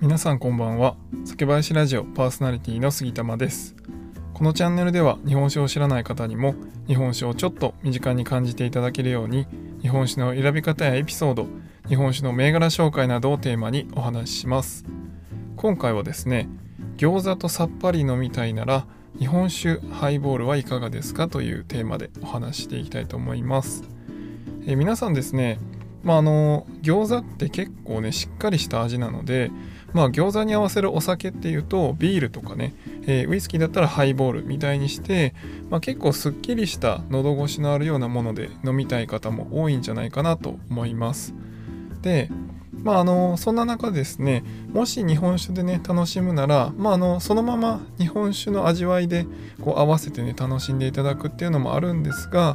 皆さんこんばんは。酒林ラジオパーソナリティの杉玉です。このチャンネルでは日本酒を知らない方にも日本酒をちょっと身近に感じていただけるように日本酒の選び方やエピソード日本酒の銘柄紹介などをテーマにお話しします。今回はですね餃子とさっぱり飲みたいなら日本酒ハイボールはいかがですかというテーマでお話ししていきたいと思います。え皆さんですねまああの餃子って結構ねしっかりした味なのでまあ餃子に合わせるお酒っていうとビールとかね、えー、ウイスキーだったらハイボールみたいにして、まあ、結構すっきりした喉越しのあるようなもので飲みたい方も多いんじゃないかなと思います。でまああのそんな中ですねもし日本酒でね楽しむなら、まあ、あのそのまま日本酒の味わいでこう合わせてね楽しんでいただくっていうのもあるんですが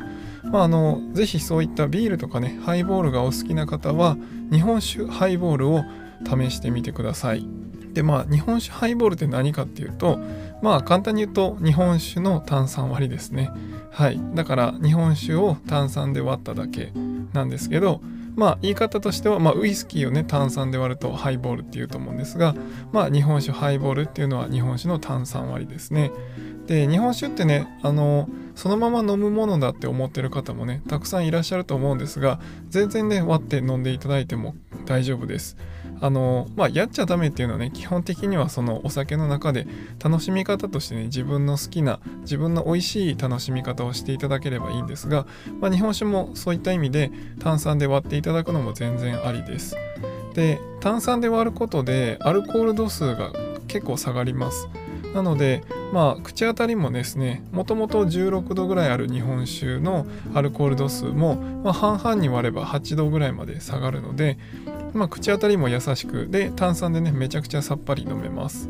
まあ、あのぜひそういったビールとかねハイボールがお好きな方は日本酒ハイボールを試してみてください。でまあ日本酒ハイボールって何かっていうとまあ簡単に言うと日本酒の炭酸割りですね。はい。だから日本酒を炭酸で割っただけなんですけどまあ言い方としては、まあ、ウイスキーをね炭酸で割るとハイボールっていうと思うんですがまあ日本酒ハイボールっていうのは日本酒の炭酸割りですね。で日本酒ってねあのそのまま飲むものだって思ってる方もねたくさんいらっしゃると思うんですが全然ね割って飲んでいただいても大丈夫です。あのまあやっちゃダメっていうのはね基本的にはそのお酒の中で楽しみ方としてね自分の好きな自分の美味しい楽しみ方をしていただければいいんですが、まあ、日本酒もそういった意味で炭酸で割っていただくのも全然ありです。で炭酸で割ることでアルコール度数が結構下がります。なのでまあ口当たりもですねもともと16度ぐらいある日本酒のアルコール度数も、まあ、半々に割れば8度ぐらいまで下がるので、まあ、口当たりも優しくで炭酸でねめちゃくちゃさっぱり飲めます。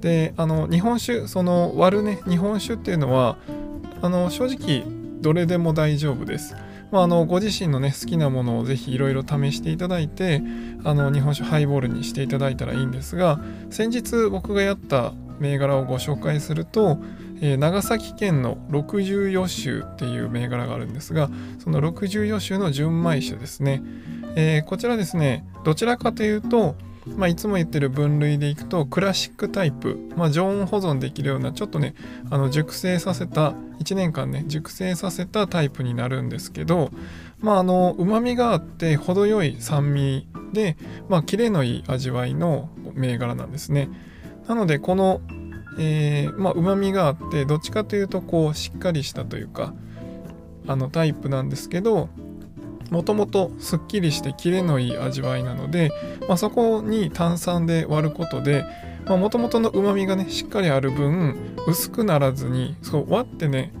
であの日本酒その割るね日本酒っていうのはあの正直どれでも大丈夫です。まあ、あのご自身のね好きなものをぜひいろいろ試していただいてあの日本酒ハイボールにしていただいたらいいんですが先日僕がやった銘柄をご紹介すると、えー、長崎県の六十余州っていう銘柄があるんですがその六十余州の純米酒ですね、えー、こちらですねどちらかというとまあ、いつも言ってる分類でいくとクラシックタイプ、まあ、常温保存できるようなちょっとねあの熟成させた1年間ね熟成させたタイプになるんですけどまああのうまみがあって程よい酸味でまあキレのいい味わいの銘柄なんですね。なのでこのえー、まあ、旨味があってどっちかというとこうしっかりしたというかあのタイプなんですけどもともとすっきりしてキレのいい味わいなので、まあ、そこに炭酸で割ることでもともとのうまみがねしっかりある分薄くならずにそう割ってね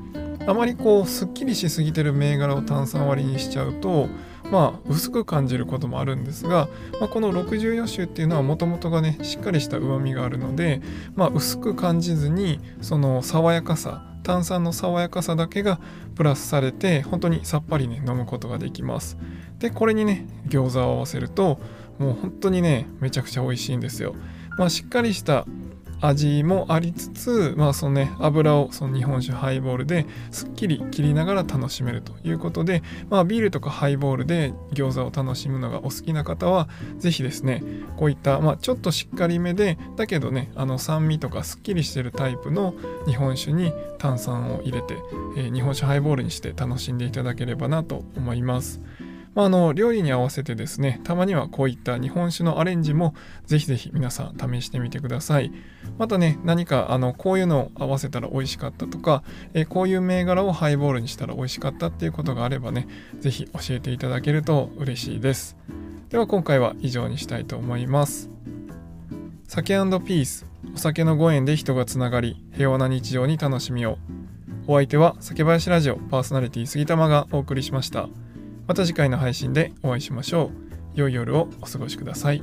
あまりこうすっきりしすぎてる銘柄を炭酸割りにしちゃうとまあ薄く感じることもあるんですが、まあ、この64種っていうのはもともとがねしっかりしたうまみがあるので、まあ、薄く感じずにその爽やかさ炭酸の爽やかさだけがプラスされて本当にさっぱりね飲むことができます。でこれにね餃子を合わせるともう本当にねめちゃくちゃ美味しいんですよ。まあしっかりした味もありつつ、まあそのね、油をその日本酒ハイボールですっきり切りながら楽しめるということで、まあビールとかハイボールで餃子を楽しむのがお好きな方は、ぜひですね、こういった、まあちょっとしっかりめで、だけどね、あの酸味とかすっきりしてるタイプの日本酒に炭酸を入れて、えー、日本酒ハイボールにして楽しんでいただければなと思います。まあ、あの料理に合わせてですねたまにはこういった日本酒のアレンジもぜひぜひ皆さん試してみてください。またね何かあのこういうのを合わせたら美味しかったとか、えこういう銘柄をハイボールにしたら美味しかったっていうことがあればねぜひ教えていただけると嬉しいです。では今回は以上にしたいと思います。酒ピース。お酒のご縁で人がつながり平和な日常に楽しみを。お相手は酒林ラジオパーソナリティ杉玉がお送りしました。また次回の配信でお会いしましょう。良い夜をお過ごしください。